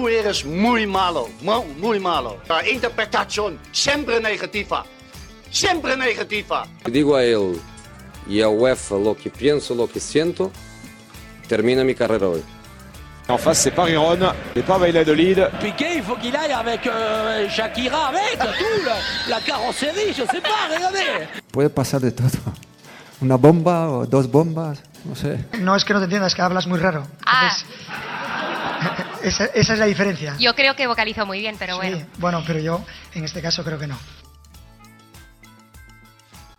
tú eres muy malo, muy, muy malo. La interpretación siempre negativa, siempre negativa. Digo a él y a UEFA lo que pienso, lo que siento, termina mi carrera hoy. En face, c'est pas Riron, c'est pas Valladolid. Piqué, il faut qu'il aille avec euh, Shakira, avec tout, la, la carrosserie, je sais pas, regardez. Puede pasar de todo. Una bomba o dos bombas, no sé. No es que no te entiendas, que hablas muy raro. Ah. Entonces, esa, esa es la diferencia. Yo creo que vocalizo muy bien, pero Sí, bueno. bueno, pero yo en este caso creo que no.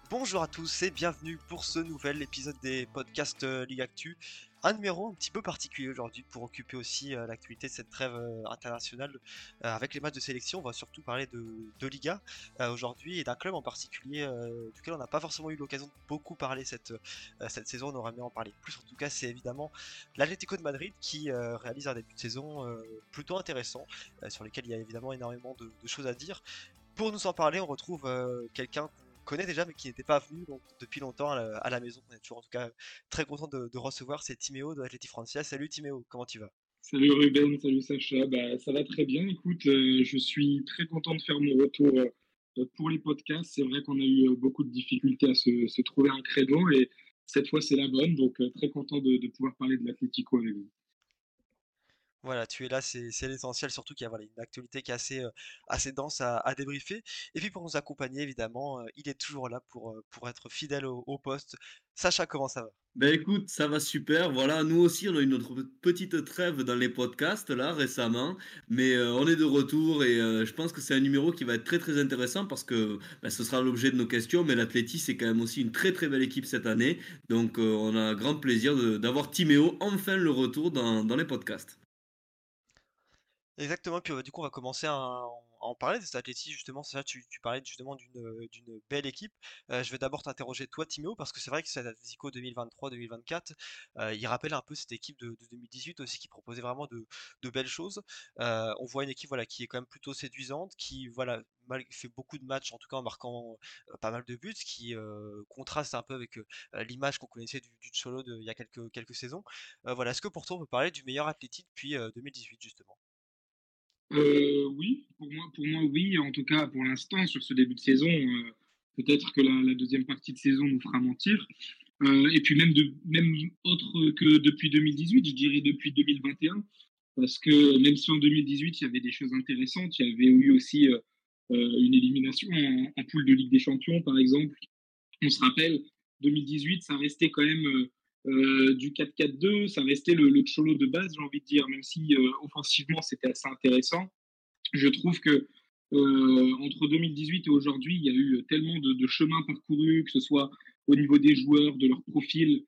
Bonjour à tous et bienvenue pour ce nouvel épisode des podcasts euh, Ligue Actu. Un numéro un petit peu particulier aujourd'hui pour occuper aussi euh, l'actualité de cette trêve euh, internationale euh, avec les matchs de sélection. On va surtout parler de, Liga aujourd'hui et d'un club en particulier duquel on n'a pas forcément eu l'occasion de beaucoup parler cette, saison. On aurait aimé en parler plus. En tout cas, c'est évidemment l'Atlético de Madrid qui réalise un début de saison plutôt intéressant sur lequel il y a évidemment énormément de, choses à dire. Pour nous en parler, on retrouve quelqu'un connaît déjà mais qui n'était pas venu depuis longtemps à la, maison. On est toujours en tout cas très content de, recevoir. C'est Timéo de l'Atleti Francia. Salut Timéo, comment tu vas? Salut Ruben, salut Sacha, bah, ça va très bien. Écoute, euh, je suis très content de faire mon retour euh, pour les podcasts. C'est vrai qu'on a eu euh, beaucoup de difficultés à se, trouver un créneau et cette fois c'est la bonne, donc très content de, de pouvoir parler de l'Atlético avec vous. Voilà, tu es là, c'est l'essentiel, surtout qu'il y a une actualité qui est assez, euh, assez dense à, débriefer. Et puis pour nous accompagner, évidemment, euh, il est toujours là pour, euh, pour être fidèle au, poste. Sacha, comment ça va? Ben écoute, ça va super. Voilà, nous aussi, on a eu notre petite trêve dans les podcasts là récemment, mais on est de retour et je pense que c'est un numéro qui va être très très intéressant parce que ben, ce sera l'objet de nos questions. Mais l'Atleti, c'est quand même aussi une très très belle équipe cette année, donc on a grand plaisir d'avoir Timéo enfin le retour dans, dans les podcasts. Exactement, puis du coup on va commencer à, en parler de cet Atleti justement, Sacha, tu, tu parlais justement d'une belle équipe. Je vais d'abord t'interroger toi Timéo, parce que c'est vrai que cet Atletico 2023-2024, euh, il rappelle un peu cette équipe de, de 2018 aussi qui proposait vraiment de, belles choses. On voit une équipe voilà, qui est quand même plutôt séduisante, qui voilà, fait beaucoup de matchs en tout cas en marquant pas mal de buts, qui contraste un peu avec l'image qu'on connaissait du, du Cholo de, il y a quelques, quelques saisons. Voilà, est-ce que pour toi on peut parler du meilleur Atleti depuis euh, 2018 justement? Euh, oui, pour moi, pour moi, oui. En tout cas, pour l'instant, sur ce début de saison, euh, peut-être que la, deuxième partie de saison nous fera mentir. Euh, et puis même, de, même autre que depuis 2018, je dirais depuis 2021, parce que même si en 2018 il y avait des choses intéressantes, il y avait eu aussi une élimination en, en poule de Ligue des Champions, par exemple. On se rappelle, 2018, ça restait quand même euh, du 4-4-2, ça restait le, le cholo de base, j'ai envie de dire, même si euh, offensivement c'était assez intéressant. Je trouve que euh, entre 2018 et aujourd'hui, il y a eu tellement de, chemins parcourus, que ce soit au niveau des joueurs, de leur profil,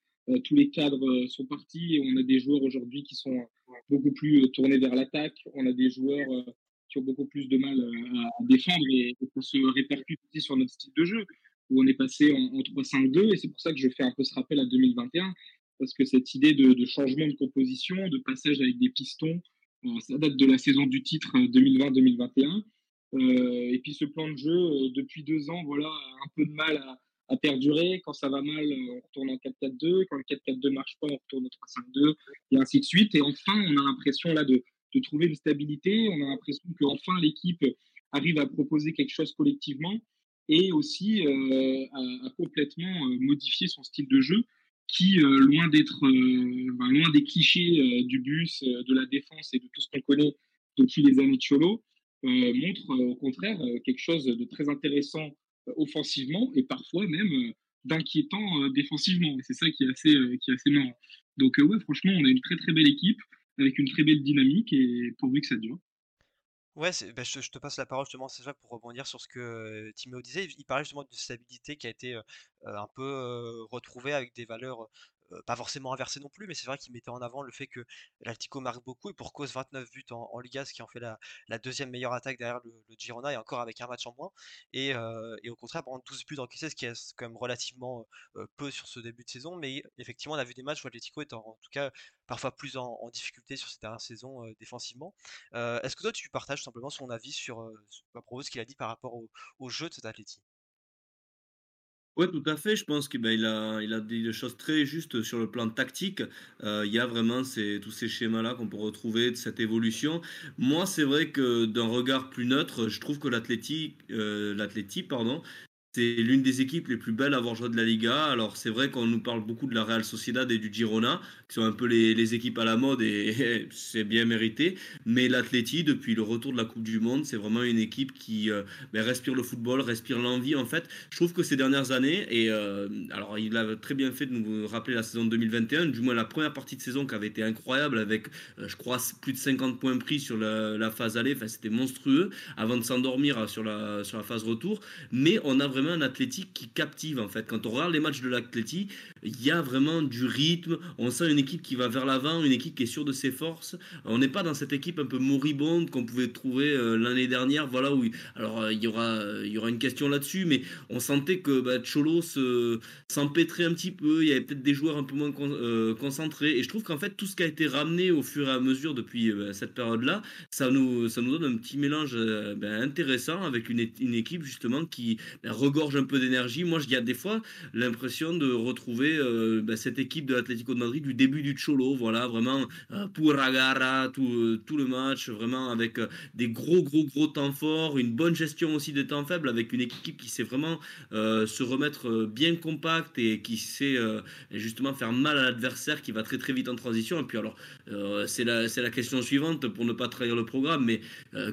tous les cadres sont partis et on a des joueurs aujourd'hui qui sont beaucoup plus tournés vers l'attaque. On a des joueurs qui ont beaucoup plus de mal à défendre et, et ça se répercute aussi sur notre style de jeu où on est passé en, en 3-5-2 et c'est pour ça que je fais un peu ce rappel à 2021 parce que cette idée de, changement de composition, de passage avec des pistons, euh, ça date de la saison du titre euh, 2020-2021. Euh, et puis ce plan de jeu, euh, depuis deux ans, voilà, un peu de mal à, perdurer. Quand ça va mal, euh, on retourne en 4-4-2. Quand le 4-4-2 marche pas, on retourne au 3-5-2 et ainsi de suite. Et enfin, on a l'impression là de, de trouver une stabilité. On a l'impression qu'enfin l'équipe arrive à proposer quelque chose collectivement et aussi euh, à, à complètement euh, modifier son style de jeu qui, euh, loin d'être, euh, ben, loin des clichés du bus, de la défense et de tout ce qu'on connaît depuis les années de Cholo, montre au contraire quelque chose de très intéressant offensivement et parfois même d'inquiétant défensivement. Et c'est ça qui est assez, qui est assez marrant. Donc ouais, franchement, on a une très très belle équipe avec une très belle dynamique et pourvu que ça dure. Ouais, c'est, bah, je, te passe la parole justement, c'est ça pour rebondir sur ce que Timéo disait. Il parlait justement de stabilité qui a été un peu retrouvée avec des valeurs pas forcément inversées non plus, mais c'est vrai qu'il mettait en avant le fait que l'Atlético marque beaucoup et pour cause 29 buts en, Liga, ce qui en fait la, deuxième meilleure attaque derrière le, Girona et encore avec un match en moins. Et, euh, au contraire, exemple, 12 buts encaissés, ce qui est quand même relativement euh, peu sur ce début de saison. Mais effectivement, on a vu des matchs où l'Atlético est en, tout cas parfois plus en, difficulté sur cette dernière saison euh, défensivement. Euh, Est-ce que toi tu partages simplement son avis sur, euh, à ce qu'il a dit par rapport au, au jeu de cet Atleti? Ouais, tout à fait. Je pense qu'il ben, a, il a dit des choses très justes sur le plan tactique. Euh, il y a vraiment ces, tous ces schémas-là qu'on peut retrouver de cette évolution. Moi, c'est vrai que d'un regard plus neutre, je trouve que l'athlétique, euh, pardon, c'est l'une des équipes les plus belles à avoir joué de la Liga. Alors c'est vrai qu'on nous parle beaucoup de la Real Sociedad et du Girona, qui sont un peu les, les équipes à la mode et, c'est bien mérité. Mais l'Atleti, depuis le retour de la Coupe du Monde, c'est vraiment une équipe qui euh, ben, respire le football, respire l'envie. En fait, je trouve que ces dernières années, et euh, alors il a très bien fait de nous rappeler la saison 2021, du moins la première partie de saison qui avait été incroyable avec, euh, je crois, plus de 50 points pris sur la, la phase aller. Enfin, c'était monstrueux avant de s'endormir sur la, sur la phase retour. Mais on a vraiment un athlétique qui captive en fait. Quand on regarde les matchs de l'athlétique, il y a vraiment du rythme. On sent une équipe qui va vers l'avant, une équipe qui est sûre de ses forces. On n'est pas dans cette équipe un peu moribonde qu'on pouvait trouver euh, l'année dernière. Voilà où, alors euh, il y aura, il y aura une question là-dessus, mais on sentait que bah, Cholo s'empêtrait un petit peu. Il y avait peut-être des joueurs un peu moins euh, concentrés. Et je trouve qu'en fait tout ce qui a été ramené au fur et à mesure depuis cette période-là, ça nous, ça nous donne un petit mélange ben, intéressant avec une, une, équipe justement qui ben, gorge un peu d'énergie. Moi, il y a des fois l'impression de retrouver euh, bah, cette équipe de l'Atlético de Madrid du début du Cholo. Voilà, vraiment euh, pour Ragara, tout, euh, tout le match, vraiment avec des gros, gros, gros temps forts, une bonne gestion aussi des temps faibles, avec une équipe qui sait vraiment se remettre bien compact et qui sait justement faire mal à l'adversaire, qui va très, très vite en transition. Et puis, alors, c'est la, la question suivante pour ne pas trahir le programme, mais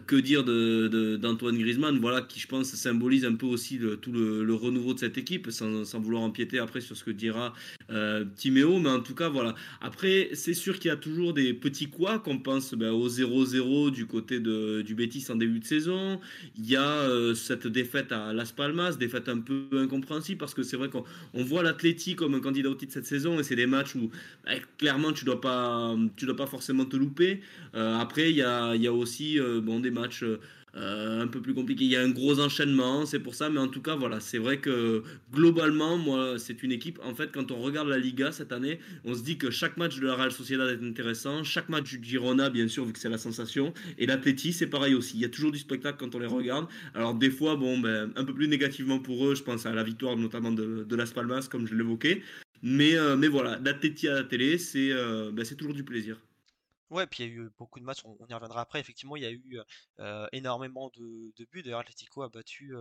que dire d'Antoine de, Griezmann, voilà, qui je pense symbolise un peu aussi tout le, renouveau de cette équipe, sans, vouloir empiéter après sur ce que dira euh, Timéo. Mais en tout cas, voilà. Après, c'est sûr qu'il y a toujours des petits quoi qu'on pense ben, au 0-0 du côté de, du Betis en début de saison. Il y a euh, cette défaite à Las Palmas, défaite un peu incompréhensible parce que c'est vrai qu'on voit l'Atleti comme un candidat au titre cette saison et c'est des matchs où ben, clairement tu dois pas tu dois pas forcément te louper. Euh, après, il y a, aussi bon, des matchs. Euh, un peu plus compliqué. Il y a un gros enchaînement, c'est pour ça. Mais en tout cas, voilà, c'est vrai que globalement, moi, c'est une équipe. En fait, quand on regarde la Liga cette année, on se dit que chaque match de la Real Sociedad est intéressant. Chaque match du Girona, bien sûr, vu que c'est la sensation. Et l'Atleti, c'est pareil aussi. Il y a toujours du spectacle quand on les regarde. Alors, des fois, bon, ben, un peu plus négativement pour eux. Je pense à la victoire notamment de, de Las Palmas, comme je l'évoquais. Mais, euh, mais voilà, l'Atleti à la télé, c'est euh, ben, toujours du plaisir. Ouais, puis il y a eu beaucoup de matchs, on, y reviendra après. Effectivement, il y a eu énormément de, buts. D'ailleurs, Atletico a battu,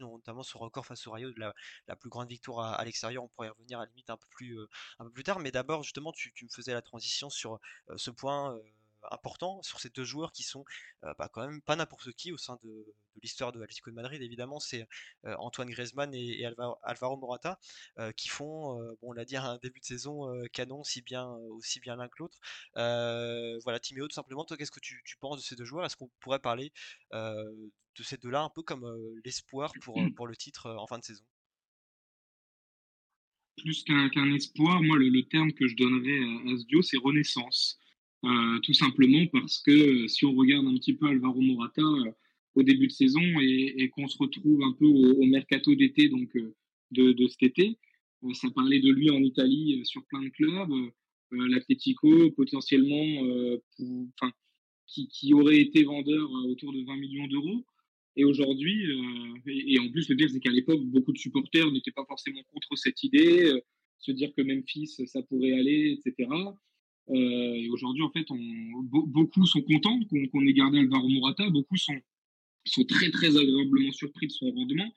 notamment ce record face au Rayo de la, plus grande victoire à, l'extérieur. On pourrait y revenir à la limite un peu plus, tard. Mais d'abord, justement, tu, me faisais la transition sur ce point important sur ces deux joueurs qui sont bah, quand même pas n'importe qui au sein de, l'histoire de Atlético de Madrid. Évidemment, c'est Antoine Griezmann et, Alvaro, Morata qui font, on l'a dit, un début de saison canon, aussi bien, aussi bien l'un que l'autre. voilà, Timéo, tout simplement, toi, qu'est-ce que tu, penses de ces deux joueurs? Est-ce qu'on pourrait parler de ces deux-là un peu comme l'espoir pour, pour le titre en fin de saison? Plus qu'un espoir, moi, le, terme que je donnerais à, à ce duo, c'est renaissance. Euh, tout simplement parce que euh, si on regarde un petit peu Alvaro Morata euh, au début de saison et, qu'on se retrouve un peu au, mercato d'été donc de, de, cet été, ça parlait de lui en Italie sur plein de clubs, l'Atletico potentiellement, enfin qui, qui, aurait été vendeur autour de 20 millions d'euros. Et aujourd'hui, et, en plus le pire c'est qu'à l'époque beaucoup de supporters n'étaient pas forcément contre cette idée, se dire que Memphis ça pourrait aller, etc. Euh, et aujourd'hui, en fait, beaucoup sont contents qu'on ait gardé Alvaro Morata. Beaucoup sont, très, très agréablement surpris de son rendement,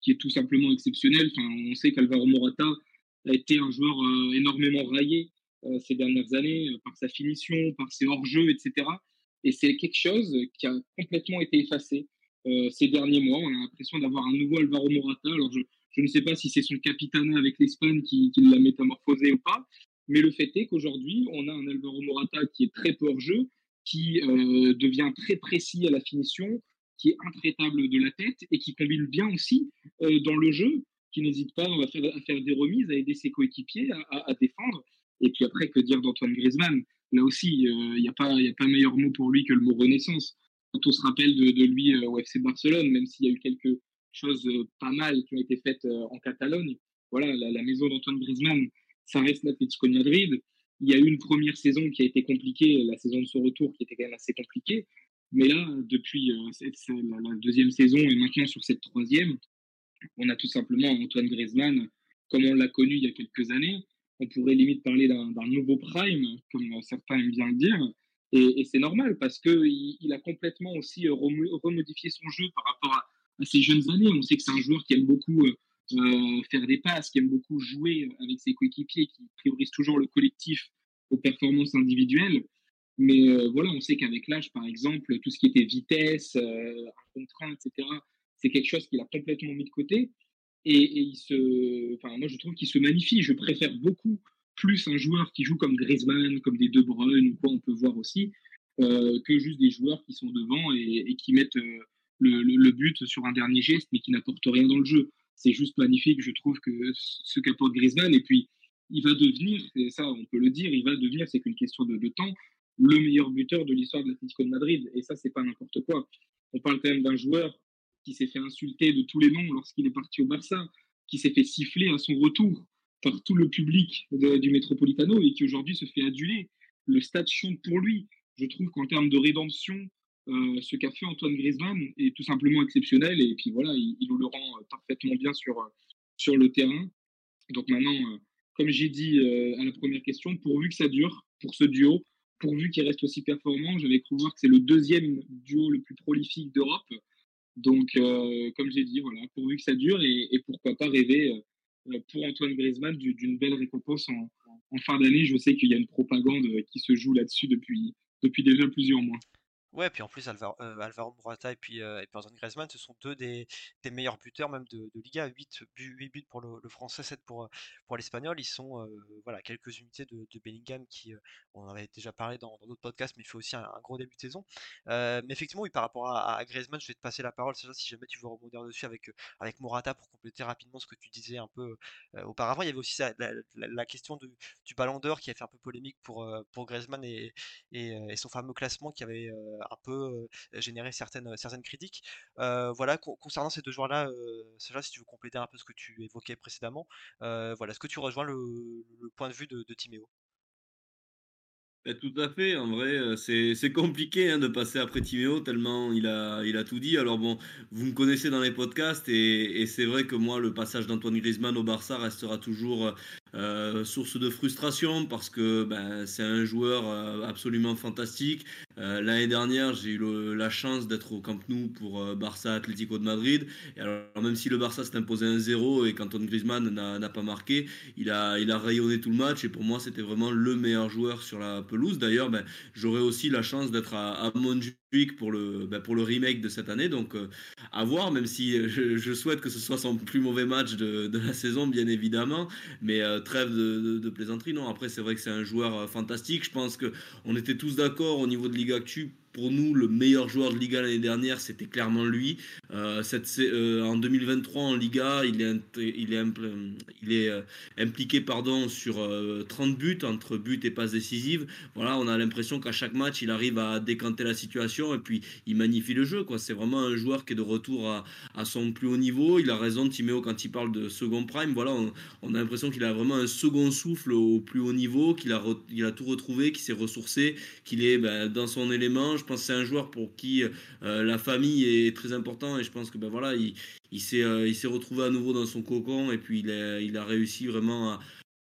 qui est tout simplement exceptionnel. On sait qu'Alvaro Morata a été un joueur euh, énormément raillé euh, ces dernières années par sa finition, par ses hors-jeux, etc. Et c'est quelque chose qui a complètement été effacé ces derniers mois. On a l'impression d'avoir un nouveau Alvaro Morata. Alors, je, ne sais pas si c'est son capitaine avec l'Espagne qui l'a métamorphosé ou pas, mais le fait est qu'aujourd'hui, on a un Alvaro Morata qui est très peu hors-jeu, qui euh, devient très précis à la finition, qui est intraitable de la tête et qui combine bien aussi euh, dans le jeu, qui n'hésite pas à faire, à faire, des remises, à aider ses coéquipiers à, défendre. Et puis après, que dire d'Antoine Griezmann? Là aussi, il n'y a, pas, a pas meilleur mot pour lui que le mot renaissance. Quand on se rappelle de, lui euh, au FC Barcelone, même s'il y a eu quelque chose pas mal qui ont été faites en Catalogne, voilà, la, la maison d'Antoine Griezmann, ça reste l'Atlético de Madrid. Il y a eu une première saison qui a été compliquée, la saison de son retour qui était quand même assez compliquée. Mais là, depuis euh, la, deuxième saison et maintenant sur cette troisième, On a tout simplement Antoine Griezmann, comme on l'a connu il y a quelques années. On pourrait limite parler d'un nouveau prime, comme certains aiment bien le dire. Et, c'est normal parce qu'il il a complètement aussi remodifié son jeu par rapport à, ses jeunes années. On sait que c'est un joueur qui aime beaucoup euh, faire des passes, qui aime beaucoup jouer avec ses coéquipiers, qui priorise toujours le collectif aux performances individuelles. Mais euh, voilà, on sait qu'avec l'âge, par exemple, tout ce qui était vitesse, euh, contraint, etc., c'est quelque chose qu'il a complètement mis de côté. Et, il se, enfin, moi, je trouve qu'il se magnifie. Je préfère beaucoup plus un joueur qui joue comme Griezmann, comme des De Bruyne ou quoi, on peut voir aussi, euh, que juste des joueurs qui sont devant et, qui mettent le, but sur un dernier geste, mais qui n'apportent rien dans le jeu c'est juste magnifique, je trouve, que ce qu'apporte Griezmann. Et puis, il va devenir, et ça, on peut le dire, il va devenir, c'est qu'une question de, temps, le meilleur buteur de l'histoire de l'Atlético de Madrid. Et ça, c'est pas n'importe quoi. On parle quand même d'un joueur qui s'est fait insulter de tous les noms lorsqu'il est parti au Barça, qui s'est fait siffler à son retour par tout le public du Metropolitano et qui aujourd'hui se fait aduler. Le stade chante pour lui. Je trouve qu'en termes de rédemption, euh, ce qu'a fait Antoine Griezmann est tout simplement exceptionnel et puis voilà, il, nous le rend euh, parfaitement bien sur, euh, sur le terrain. Donc maintenant, comme j'ai dit à la première question, pourvu que ça dure pour ce duo, pourvu qu'il reste aussi performant, j'avais cru voir que c'est le deuxième duo le plus prolifique d'Europe. Donc, comme j'ai dit, voilà, pourvu que ça dure et, pourquoi pas rêver pour Antoine Griezmann d'une belle récompense en, en fin d'année. Je sais qu'il y a une propagande qui se joue là-dessus depuis, depuis déjà plusieurs mois. Ouais, puis en plus Alvaro, euh, Alvaro Morata et puis, euh, Antoine Griezmann, ce sont deux des, meilleurs buteurs même de, Liga, 8 buts, 8 buts pour le, français, 7 pour, euh, pour l'Espagnol. Ils sont euh, voilà, quelques unités de, de Bellingham qui, on en avait déjà parlé dans d'autres podcasts, mais il fait aussi un, gros début de saison. mais effectivement, oui, par rapport à, à Griezmann, je vais te passer la parole, Sacha, si jamais tu veux rebondir dessus avec, avec Morata pour compléter rapidement ce que tu disais un peu auparavant. Il y avait aussi la, la, question du ballon d'or qui a fait un peu polémique pour, pour Griezmann et, et, et son fameux classement qui avait un peu générer certaines, certaines critiques. voilà, concernant ces deux joueurs-là, Sacha, si tu veux compléter un peu ce que tu évoquais précédemment, voilà, est-ce que tu rejoins le, point de vue de, de Timéo? Bah, tout à fait, en vrai, c'est compliqué hein, de passer après Timéo tellement il a, il a tout dit. Alors bon, vous me connaissez dans les podcasts et, et c'est vrai que moi, le passage d'Antoine Griezmann au Barça restera toujours euh, source de frustration parce que ben, c'est un joueur euh, absolument fantastique. Euh, l'année dernière, j'ai eu la chance d'être au Camp Nou pour Barça Atlético de Madrid. Et alors, même si le Barça s'est imposé 1-0 et qu'Antoine Griezmann n'a pas marqué, il a, il a rayonné tout le match. Et pour moi, c'était vraiment le meilleur joueur sur la pelouse. D'ailleurs, ben, j'aurai aussi la chance d'être à, à pour le, ben, pour le remake de cette année. Donc, à voir, même si je, souhaite que ce soit son plus mauvais match de, de la saison, bien évidemment. Mais trêve de, plaisanterie. Non, après, c'est vrai que c'est un joueur euh, fantastique. Je pense qu'on était tous d'accord au niveau de Ligue Actu pour nous, le meilleur joueur de Liga l'année dernière, c'était clairement lui. Euh, cette, euh, en 2023, en Liga, il est, il est, euh, impliqué pardon, sur 30 buts, entre buts et passes décisives. Voilà, on a l'impression qu'à chaque match, il arrive à décanter la situation et puis il magnifie le jeu. C'est vraiment un joueur qui est de retour à, à, son plus haut niveau. Il a raison, Timéo, quand il parle de second prime. Voilà, on, a l'impression qu'il a vraiment un second souffle au plus haut niveau, qu'il a, a tout retrouvé, qu'il s'est ressourcé, qu'il est ben, dans son élément. Pense que c'est un joueur pour qui euh, la famille est très important et je pense que ben voilà, il, il s'est euh, retrouvé à nouveau dans son cocon et puis il a, il a réussi vraiment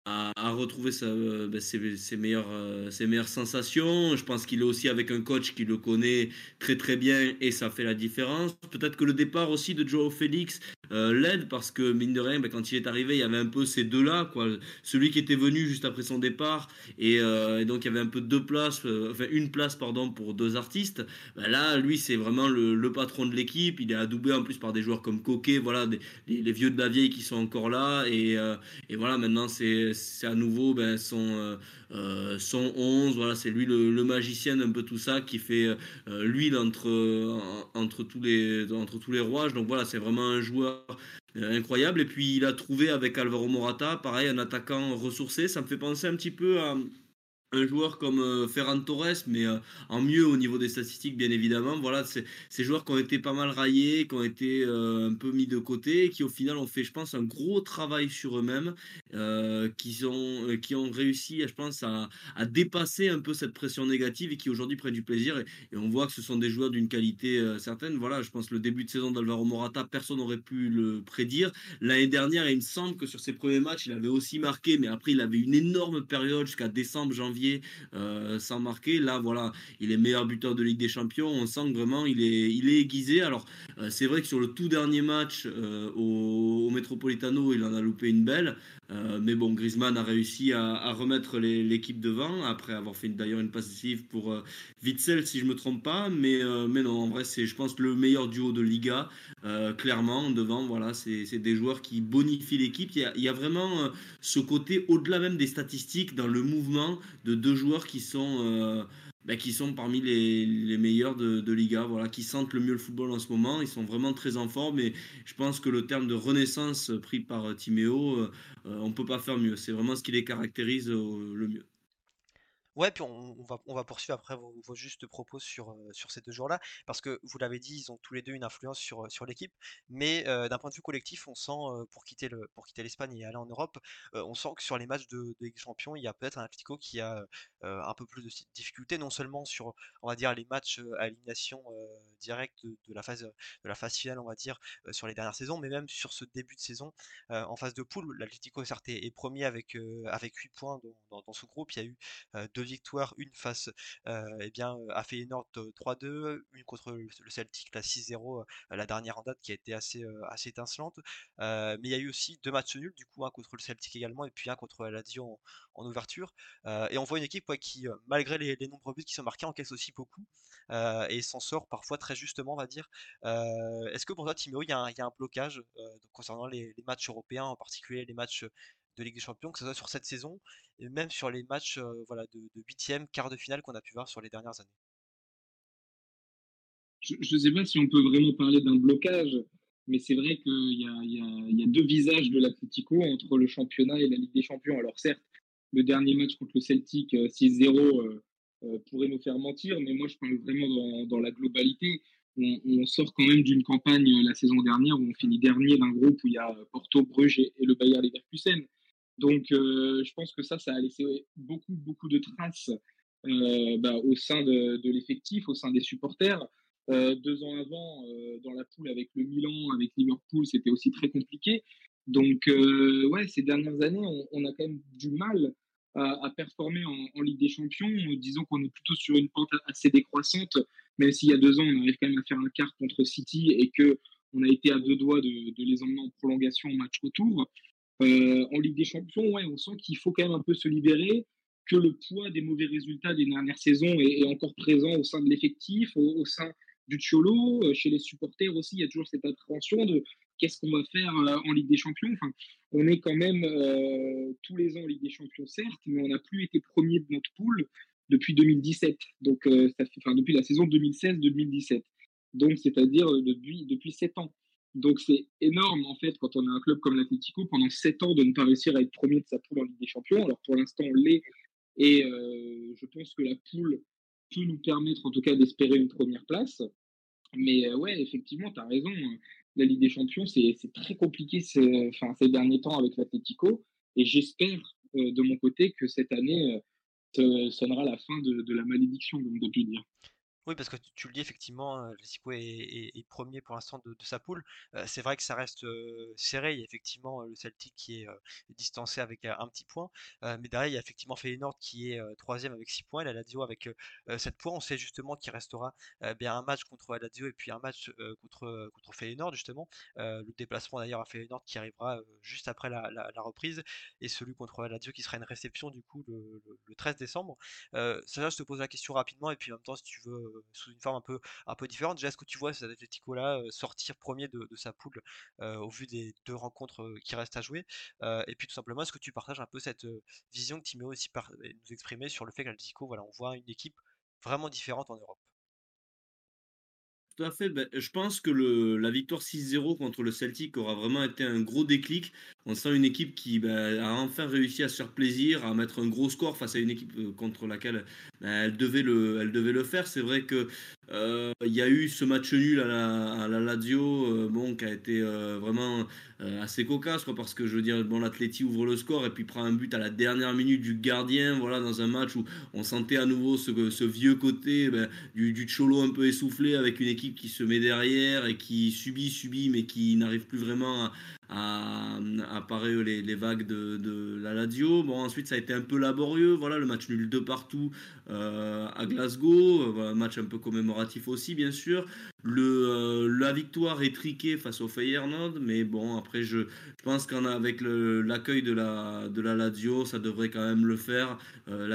à, à, retrouver sa, euh, ben, ses, meilleures, ses meilleures sensations. Je pense qu'il est aussi avec un coach qui le connaît très très bien et ça fait la différence. Peut-être que le départ aussi de Joao Félix euh, l'aide parce que mine de rien, ben, quand il est arrivé, il y avait un peu ces deux-là, quoi. Celui qui était venu juste après son départ et, euh, donc il y avait un peu deux places, euh, enfin une place pardon pour deux artistes. Ben là, lui c'est vraiment le, patron de l'équipe. Il est adoubé en plus par des joueurs comme Coquet, voilà, les, vieux de la vieille qui sont encore là et, et voilà maintenant c'est à nouveau ben, son son 11, voilà, c'est lui le, magicien un peu tout ça qui fait l'huile entre, entre, tous les, entre tous les rouages. Donc voilà, c'est vraiment un joueur euh, incroyable. Et puis il a trouvé avec Alvaro Morata, pareil, un attaquant ressourcé. Ça me fait penser un petit peu à, un joueur comme euh, Ferran Torres, mais euh, en mieux au niveau des statistiques, bien évidemment. Voilà, c'est ces joueurs qui ont été pas mal raillés, qui ont été euh, un peu mis de côté, qui au final ont fait, je pense, un gros travail sur eux-mêmes, qui, ont, qui ont réussi, je pense, à, à, dépasser un peu cette pression négative et qui aujourd'hui prennent du plaisir. Et, et, on voit que ce sont des joueurs d'une qualité certaine. Voilà, je pense le début de saison d'Alvaro Morata, personne n'aurait pu le prédire. L'année dernière, il me semble que sur ses premiers matchs, il avait aussi marqué, mais après, il avait une énorme période jusqu'à décembre, janvier euh, sans marquer. Là, voilà, il est meilleur buteur de Ligue des Champions. On sent vraiment il est, il est aiguisé. Alors, euh, c'est vrai que sur le tout dernier match euh, au, Metropolitano, il en a loupé une belle. Mais bon, Griezmann a réussi à, remettre l'équipe devant après avoir fait d'ailleurs une passe décisive pour Witzel, si je me trompe pas. Mais, mais non, en vrai, c'est, je pense, le meilleur duo de Liga. clairement, devant, voilà, c'est, des joueurs qui bonifient l'équipe. Il y a, vraiment ce côté, au-delà même des statistiques, dans le mouvement de deux joueurs qui sont, euh, bah, qui sont parmi les, meilleurs de, Liga, voilà, qui sentent le mieux le football en ce moment. Ils sont vraiment très en forme et je pense que le terme de renaissance pris par euh, Timéo, euh, on ne peut pas faire mieux. C'est vraiment ce qui les caractérise le mieux. Ouais, puis on, va, on va poursuivre après vos, justes propos sur, euh, sur ces deux joueurs-là, parce que vous l'avez dit, ils ont tous les deux une influence sur, sur l'équipe, mais euh, d'un point de vue collectif, on sent, euh, pour quitter le, pour quitter l'Espagne et aller en Europe, on sent que sur les matchs de, de Champions, il y a peut-être un Atlético qui a un peu plus de difficultés, non seulement sur, on va dire, les matchs à élimination directe de, la phase, de la phase finale, on va dire, sur les dernières saisons, mais même sur ce début de saison en phase de poule. L'Atlético, certes, est, premier avec, avec 8 points dans, dans, ce groupe. Il y a eu deux victoires, une face eh bien, à Feyenoord 3-2, une contre le Celtic, la 6-0, la dernière en date qui a été assez, assez étincelante. mais il y a eu aussi deux matchs nuls, du coup, un contre le Celtic également, et puis un contre la Lazio en, en ouverture. et on voit une équipe qui, malgré les, les, nombreux buts qui sont marqués, encaisse aussi beaucoup et s'en sort parfois très justement, on va dire. Est-ce que pour toi, Timéo, il y, a un blocage concernant les, matchs européens, en particulier les matchs de Ligue des Champions, que ce soit sur cette saison et même sur les matchs voilà, de huitième, quart de finale qu'on a pu voir sur les dernières années Je ne sais pas si on peut vraiment parler d'un blocage, mais c'est vrai qu'il y a, deux visages de l'Atlético entre le championnat et la Ligue des Champions. Alors certes, le dernier match contre le Celtic 6-0 euh, pourrait nous faire mentir, mais moi je parle vraiment dans, la globalité. On, sort quand même d'une campagne euh, la saison dernière où on finit dernier d'un groupe où il y a Porto, Bruges et, le Bayer Leverkusen. Donc euh, je pense que ça, ça a laissé beaucoup, beaucoup de traces bah, au sein de, de l'effectif, au sein des supporters. deux ans avant, dans la poule avec le Milan, avec Liverpool, c'était aussi très compliqué. Donc, ouais, ces dernières années, on, a quand même du mal à, performer en, Ligue des Champions. Disons qu'on est plutôt sur une pente assez décroissante, même s'il y a deux ans, on arrive quand même à faire un quart contre City et que on a été à deux doigts de, les emmener en prolongation au match retour. Euh, en Ligue des Champions, ouais, on sent qu'il faut quand même un peu se libérer, que le poids des mauvais résultats des dernières saisons est, encore présent au sein de l'effectif, au, sein du Cholo, euh, chez les supporters aussi, il y a toujours cette appréhension de qu'est-ce qu'on va faire euh, en Ligue des Champions. Enfin, On est quand même tous les ans en Ligue des Champions, certes, mais on n'a plus été premier de notre poule depuis 2017, donc fait, enfin, depuis la saison 2016-2017, donc c'est-à-dire depuis, depuis 7 ans. Donc c'est énorme en fait quand on a un club comme l'Atlético pendant 7 ans de ne pas réussir à être premier de sa poule en Ligue des Champions. Alors pour l'instant on l'est et je pense que la poule peut nous permettre en tout cas d'espérer une première place. Mais ouais, effectivement, tu as raison la Ligue des Champions, c'est très compliqué ces, derniers temps avec l'Atlético. Et j'espère euh, de mon côté que cette année euh, sonnera la fin de, la malédiction, comme on dire. Oui, parce que tu, le dis effectivement, euh, le est, est, premier pour l'instant de, sa poule. Euh, c'est vrai que ça reste euh, serré. Il y a effectivement le Celtic qui est distancé avec un petit point. mais derrière, il y a effectivement Feyenoord qui est troisième avec 6 points. Et la Lazio avec 7 points. On sait justement qu'il restera bien un match contre la Lazio et puis un match contre, contre Feyenoord, justement. le déplacement d'ailleurs à Feyenoord qui arrivera juste après la, reprise. Et celui contre la Lazio qui sera une réception du coup le, 13 décembre. ça, je te pose la question rapidement. Et puis en même temps, si tu veux sous une forme un peu, un peu différente. Déjà, est-ce que tu vois cet Atletico-là sortir premier de, sa poule au vu des deux rencontres qui restent à jouer Et puis tout simplement, est-ce que tu partages un peu cette vision que Timéo aussi nous exprimait sur le fait qu'Atletico, voilà, on voit une équipe vraiment différente en Europe? Tout à fait. Ben, je pense que le, la victoire 6-0 contre le Celtic aura vraiment été un gros déclic. On sent une équipe qui ben, a enfin réussi à se faire plaisir, à mettre un gros score face à une équipe euh, contre laquelle ben, elle, devait le, elle devait le faire. C'est vrai que euh, il y a eu ce match nul à la, Lazio, euh, bon, qui a été vraiment assez cocasse, quoi, parce que je veux dire, bon, l'Atleti ouvre le score et puis prend un but à la dernière minute du gardien, voilà, dans un match où on sentait à nouveau ce, vieux côté ben, du, du Cholo un peu essoufflé avec une équipe qui se met derrière et qui subit, subit, mais qui n'arrive plus vraiment à, à, à parer les, vagues de, la Lazio. Bon, ensuite, ça a été un peu laborieux. Voilà, le match nul de partout euh, à Glasgow. Un match un peu commémoratif aussi, bien sûr. Le, euh, la victoire est triquée face au Feyenoord, mais bon, après, je, pense qu'avec l'accueil de la, de la Lazio, ça devrait quand même le faire. Euh,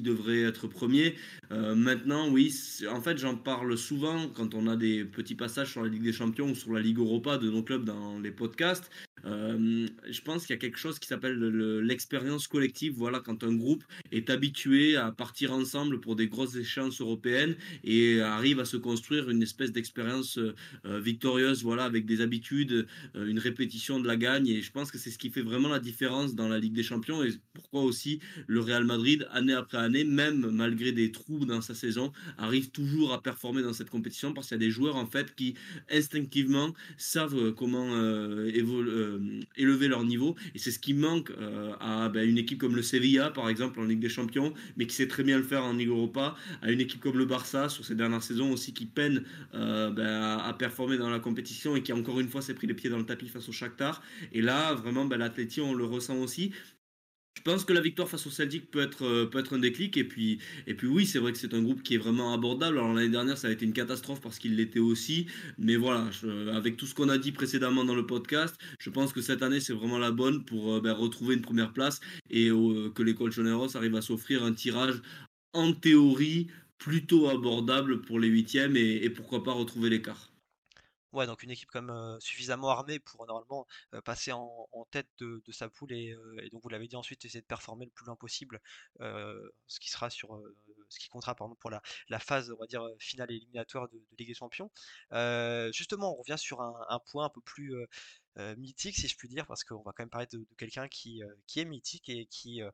devrait être premier. Euh, maintenant, oui, en fait, j'en parle souvent quand on a des petits passages sur la Ligue des Champions ou sur la Ligue Europa de nos clubs dans les podcasts. Euh, je pense qu'il y a quelque chose qui s'appelle l'expérience collective. Voilà, quand un groupe est habitué à partir ensemble pour des grosses échéances européennes et arrive à se construire une espèce d'expérience euh, victorieuse, voilà, avec des habitudes, euh, une répétition de la gagne. Et je pense que c'est ce qui fait vraiment la différence dans la Ligue des Champions et pourquoi aussi le Real Madrid, année après année, même malgré des trous dans sa saison, arrive toujours à performer dans cette compétition parce qu'il y a des joueurs en fait qui instinctivement savent comment évoluer euh, élever leur niveau. Et c'est ce qui manque euh, à ben, une équipe comme le Sevilla, par exemple, en Ligue des Champions, mais qui sait très bien le faire en Ligue Europa, à une équipe comme le Barça, sur ces dernières saisons aussi, qui peine euh, ben, à, performer dans la compétition et qui, encore une fois, s'est pris les pieds dans le tapis face au Shakhtar. Et là, vraiment, l'Atleti, on le ressent aussi. Je pense que la victoire face au Celtic peut être, euh, peut être un déclic. Et puis, oui, c'est vrai que c'est un groupe qui est vraiment abordable. Alors l'année dernière, ça a été une catastrophe parce qu'il l'était aussi. Mais voilà, avec tout ce qu'on a dit précédemment dans le podcast, je pense que cette année, c'est vraiment la bonne pour euh, ben, retrouver une première place et euh, que l'école Choneros arrive à s'offrir un tirage en théorie plutôt abordable pour les huitièmes et, et pourquoi pas retrouver l'écart. Ouais, donc une équipe comme suffisamment armée pour normalement passer en, tête de, sa poule et, donc vous l'avez dit ensuite essayer de performer le plus loin possible, ce qui sera sur ce qui comptera pardon, pour la, phase on va dire finale éliminatoire de, Ligue des Champions. justement, on revient sur un, point un peu plus mythique, si je puis dire, parce qu'on va quand même parler de, quelqu'un qui, euh, qui est mythique et qui, euh,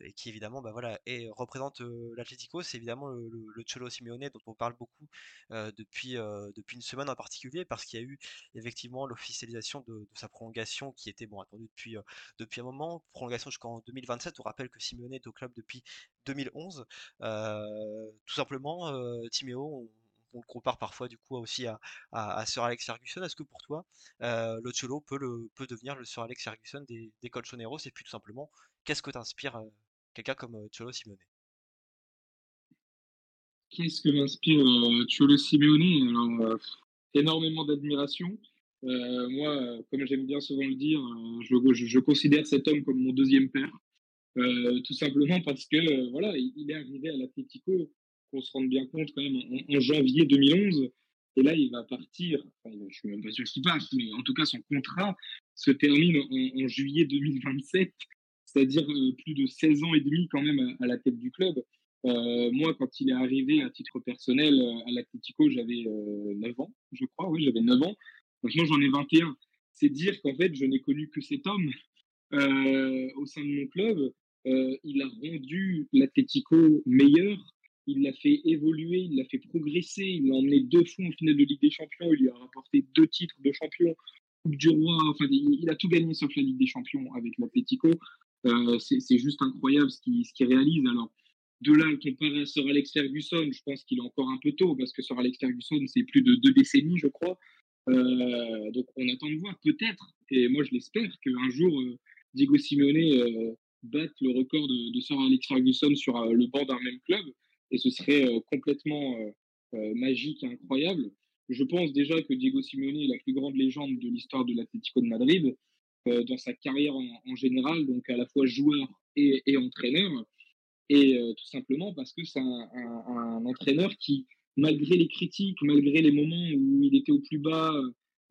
et qui évidemment bah, voilà, et représente l'Atlético. C'est évidemment le, Cholo Simeone dont on parle beaucoup depuis, depuis une semaine en particulier, parce qu'il y a eu effectivement l'officialisation de, sa prolongation qui était bon, attendue depuis, depuis un moment. Prolongation jusqu'en 2027. On rappelle que Simeone est au club depuis 2011. tout simplement, Timéo, on le compare parfois du coup aussi à, Sir Alex Ferguson. Est-ce que pour toi, euh, Cholo peut, peut devenir le Sir Alex Ferguson des, Colchoneros? Et puis tout simplement, qu'est-ce que t'inspire euh, quelqu'un comme euh, Cholo Simeone? Qu'est-ce que m'inspire euh, Cholo Simeone? Alors, énormément d'admiration. moi, comme j'aime bien souvent le dire, je, je, considère cet homme comme mon deuxième père. tout simplement parce que voilà, il est arrivé à l'Atlético qu'on se rende bien compte quand même en, janvier 2011. Et là, il va partir. Enfin, je suis même pas sûr qu'il passe, mais en tout cas, son contrat se termine en, juillet 2027, c'est-à-dire euh, plus de 16 ans et demi quand même à, la tête du club. Euh, moi, quand il est arrivé à titre personnel euh, à l'Atlético, j'avais 9 ans, je crois. Oui, j'avais 9 ans. Maintenant, j'en ai 21. C'est dire qu'en fait, je n'ai connu que cet homme au sein de mon club. il a rendu l'Atlético meilleur il l'a fait évoluer, il l'a fait progresser, il l'a emmené deux fois en finale de Ligue des Champions, il lui a rapporté deux titres de champion, Coupe du Roi, enfin, il, a tout gagné sauf la Ligue des Champions avec l'Atlético. Euh, c'est juste incroyable ce qu'il réalise. Alors, de là, comparer à Sir Alex Ferguson, je pense qu'il est encore un peu tôt, parce que Sir Alex Ferguson, c'est plus de deux décennies, je crois. Euh, donc, on attend de voir, peut-être, et moi je l'espère, qu'un jour, euh, Diego Simeone euh, batte le record de, de Sir Alex Ferguson sur le banc d'un même club et ce serait euh, complètement euh, euh, magique et incroyable. Je pense déjà que Diego Simeone est la plus grande légende de l'histoire de l'Atlético de Madrid dans sa carrière en, général, donc à la fois joueur et, entraîneur. Et tout simplement parce que c'est un, entraîneur qui, malgré les critiques, malgré les moments où il était au plus bas,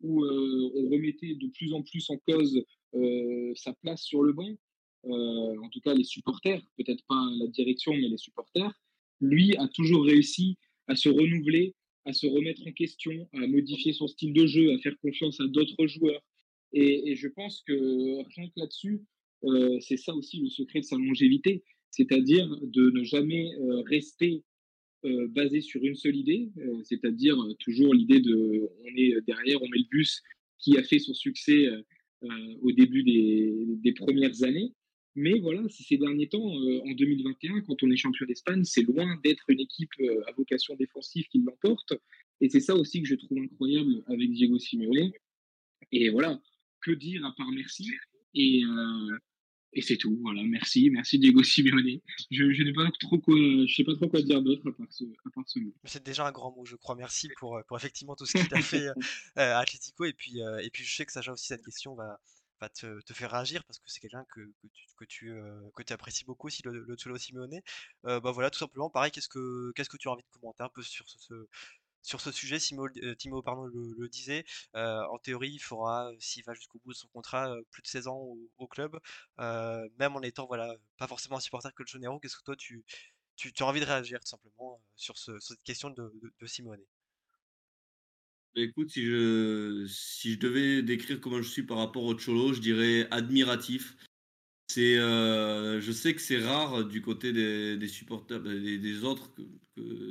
où on remettait de plus en plus en cause sa place sur le banc, en tout cas les supporters, peut-être pas la direction, mais les supporters, lui a toujours réussi à se renouveler, à se remettre en question, à modifier son style de jeu, à faire confiance à d'autres joueurs. Et, je pense que là-dessus, euh, c'est ça aussi le secret de sa longévité, c'est-à-dire de ne jamais euh, rester euh, basé sur une seule idée, c'est-à-dire toujours l'idée de on est derrière, on met le bus qui a fait son succès au début des, premières années. Mais voilà, ces derniers temps, en 2021, quand on est champion d'Espagne, c'est loin d'être une équipe à vocation défensive qui l'emporte. Et c'est ça aussi que je trouve incroyable avec Diego Simeone. Et voilà, que dire à part merci et, euh, et c'est tout. Voilà, merci, merci Diego Simeone. Je, je n'ai pas trop quoi, je sais pas trop quoi dire d'autre à part ce, à part ce mot. C'est déjà un grand mot, je crois. Merci pour, pour effectivement tout ce qu'il t'a fait euh, Atlético. Et puis, euh, et puis je sais que Sacha aussi cette question va, te, faire réagir parce que c'est quelqu'un que, que, tu, que, tu, euh, que apprécies beaucoup aussi, le, le Cholo Simeone. Euh, bah voilà, tout simplement, pareil, qu'est-ce que, qu'est-ce que tu as envie de commenter un peu sur ce, ce sur ce sujet, Timo, Timo pardon, le, disait, euh, en théorie, il fera, s'il va jusqu'au bout de son contrat, plus de 16 ans au, club, euh, même en étant voilà, pas forcément un supporter que le Janeiro. Qu'est-ce que toi, tu, tu, as envie de réagir tout simplement sur ce, cette question de, de, de Simone Écoute, si je, si je devais décrire comment je suis par rapport au Cholo, je dirais admiratif. Euh, je sais que c'est rare du côté des, des des autres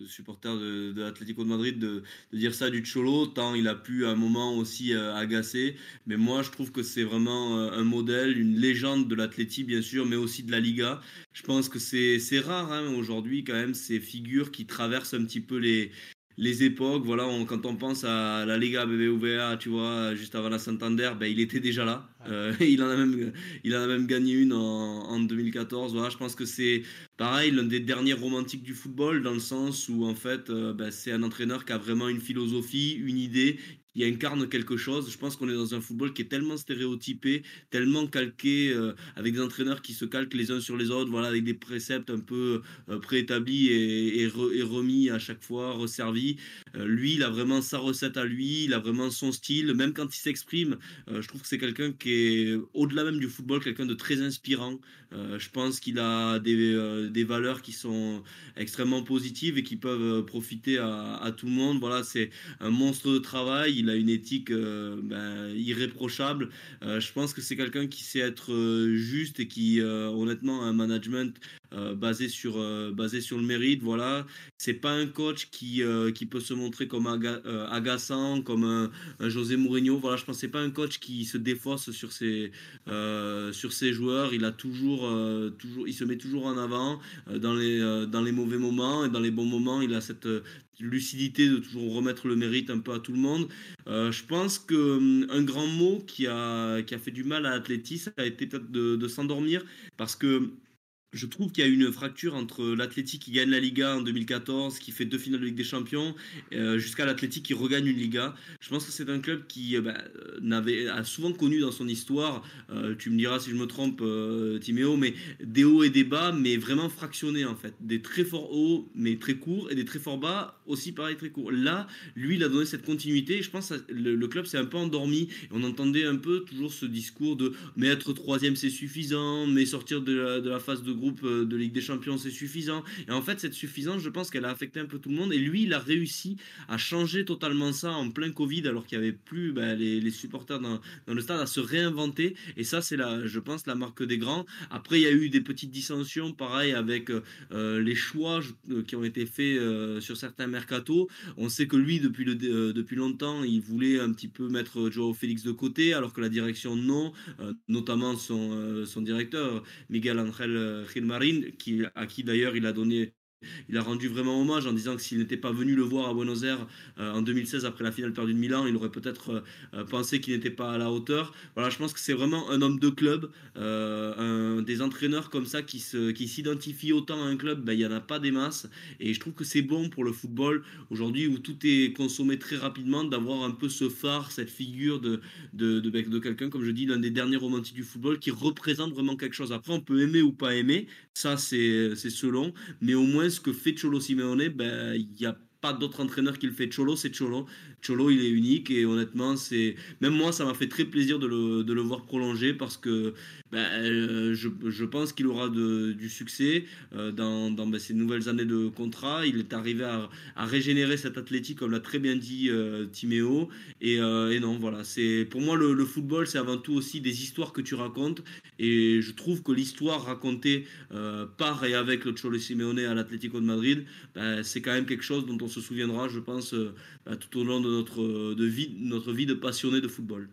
supporters de, de l'Atlético de Madrid de, dire ça du Cholo, tant il a pu un moment aussi euh, agacer. Mais moi, je trouve que c'est vraiment euh, un modèle, une légende de l'Atlético, bien sûr, mais aussi de la Liga. Je pense que c'est rare hein, aujourd'hui, quand même, ces figures qui traversent un petit peu les, les époques, voilà, on, quand on pense à la Liga BBVA, tu vois, juste avant la Santander, ben, il était déjà là. Euh, il, en a même, il en a même gagné une en, en 2014. Voilà, je pense que c'est pareil, l'un des derniers romantiques du football, dans le sens où, en fait, euh, ben, c'est un entraîneur qui a vraiment une philosophie, une idée, qui incarne quelque chose. Je pense qu'on est dans un football qui est tellement stéréotypé, tellement calqué, euh, avec des entraîneurs qui se calquent les uns sur les autres, voilà, avec des préceptes un peu euh, préétablis et, et, re, et, remis à chaque fois, resservis. Euh, lui, il a vraiment sa recette à lui, il a vraiment son style, même quand il s'exprime. Je trouve que c'est quelqu'un qui est, au-delà même du football, quelqu'un de très inspirant. Je pense qu'il a des, des valeurs qui sont extrêmement positives et qui peuvent profiter à, à tout le monde. Voilà, c'est un monstre de travail il a une éthique euh, ben, irréprochable. Euh, je pense que c'est quelqu'un qui sait être euh, juste et qui, honnêtement, a un management basé sur basé sur le mérite. Voilà, c'est pas un coach qui qui peut se montrer comme aga, agaçant, comme un, José Mourinho. Voilà, je pense c'est pas un coach qui se défausse sur ses sur ses joueurs. Il a toujours toujours, il se met toujours en avant dans les dans les mauvais moments et dans les bons moments. Il a cette lucidité de toujours remettre le mérite un peu à tout le monde. Euh, je pense que hum, un grand mot qui a, qui a fait du mal à Atleti, ça a été peut-être de s'endormir parce que je trouve qu'il y a une fracture entre l'Athletic qui gagne la Liga en 2014, qui fait deux finales de Ligue des Champions, euh, jusqu'à l'Athletic qui regagne une Liga. Je pense que c'est un club qui euh, bah, n'avait, a souvent connu dans son histoire, euh, tu me diras si je me trompe, euh, Timéo, mais des hauts et des bas, mais vraiment fractionnés en fait. Des très forts hauts, mais très courts, et des très forts bas, aussi pareil, très courts. Là, lui, il a donné cette continuité, et je pense que le, club s'est un peu endormi. On entendait un peu toujours ce discours de mais être troisième c'est suffisant, mais sortir de la, de la phase de groupe euh, de Ligue des Champions, c'est suffisant. Et en fait, cette suffisance, je pense qu'elle a affecté un peu tout le monde. Et lui, il a réussi à changer totalement ça en plein Covid, alors qu'il n'y avait plus ben, les, supporters dans, le stade, à se réinventer. Et ça, c'est, je pense, la marque des grands. Après, il y a eu des petites dissensions, pareil, avec euh, les choix euh, qui ont été faits euh, sur certains mercatos. On sait que lui, depuis, euh, depuis longtemps, il voulait un petit peu mettre Joao Félix de côté, alors que la direction, non. notamment son, son directeur, Miguel Angel Marine, qui, à qui d'ailleurs il a donné il a rendu vraiment hommage en disant que s'il n'était pas venu le voir à Buenos Aires euh, en 2016 après la finale perdue de Milan, il aurait peut-être euh, pensé qu'il n'était pas à la hauteur. Voilà, je pense que c'est vraiment un homme de club, euh, un, des entraîneurs comme ça qui se, s'identifient autant à un club, ben, il y en a pas des masses. Et je trouve que c'est bon pour le football aujourd'hui où tout est consommé très rapidement d'avoir un peu ce phare, cette figure de de, de, de quelqu'un comme je dis l'un des derniers romantiques du football qui représente vraiment quelque chose. Après on peut aimer ou pas aimer, ça c'est c'est selon, mais au moins ce que fait Cholo Simeone, ben, il n'y a pas d'autre entraîneur qui le fait. Cholo, c'est Cholo. Cholo, il est unique et honnêtement, c'est même moi, ça m'a fait très plaisir de le, de le voir prolonger parce que ben, euh, je, je, pense qu'il aura du succès euh, dans, dans ben, ces nouvelles années de contrat. Il est arrivé à, régénérer cet athlétique, comme l'a très bien dit euh, Timéo. Et, et, non, voilà, c'est pour moi le, le football, c'est avant tout aussi des histoires que tu racontes. Et je trouve que l'histoire racontée par et avec le Cholo Simeone à l'Atlético de Madrid, ben, c'est quand même quelque chose dont on se souviendra, je pense, ben, tout au long de notre, de vie, notre vie de passionné de football.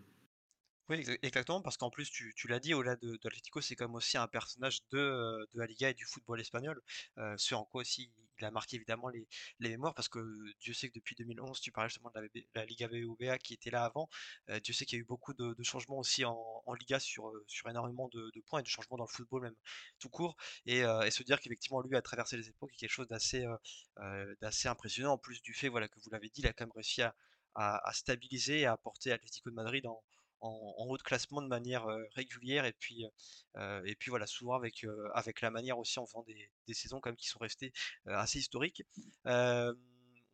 Oui, exactement, parce qu'en plus, tu, tu l'as dit, au-delà de, de c'est comme aussi un personnage de, euh, de la Liga et du football espagnol, euh, ce en quoi aussi il a marqué évidemment les, les mémoires, parce que Dieu sait que depuis 2011, tu parlais justement de la, la Liga BBVA qui était là avant, euh, Dieu sait qu'il y a eu beaucoup de, changements aussi en, Liga sur, sur énormément de, points et de changements dans le football même tout court, et, se dire qu'effectivement lui a traversé les époques est quelque chose d'assez d'assez impressionnant, en plus du fait voilà, que vous l'avez dit, il a quand même réussi à, à, stabiliser et à porter Atlético de Madrid en haut de classement de manière régulière et puis et puis voilà souvent avec avec la manière aussi en faisant des, des saisons comme qui sont restées assez historiques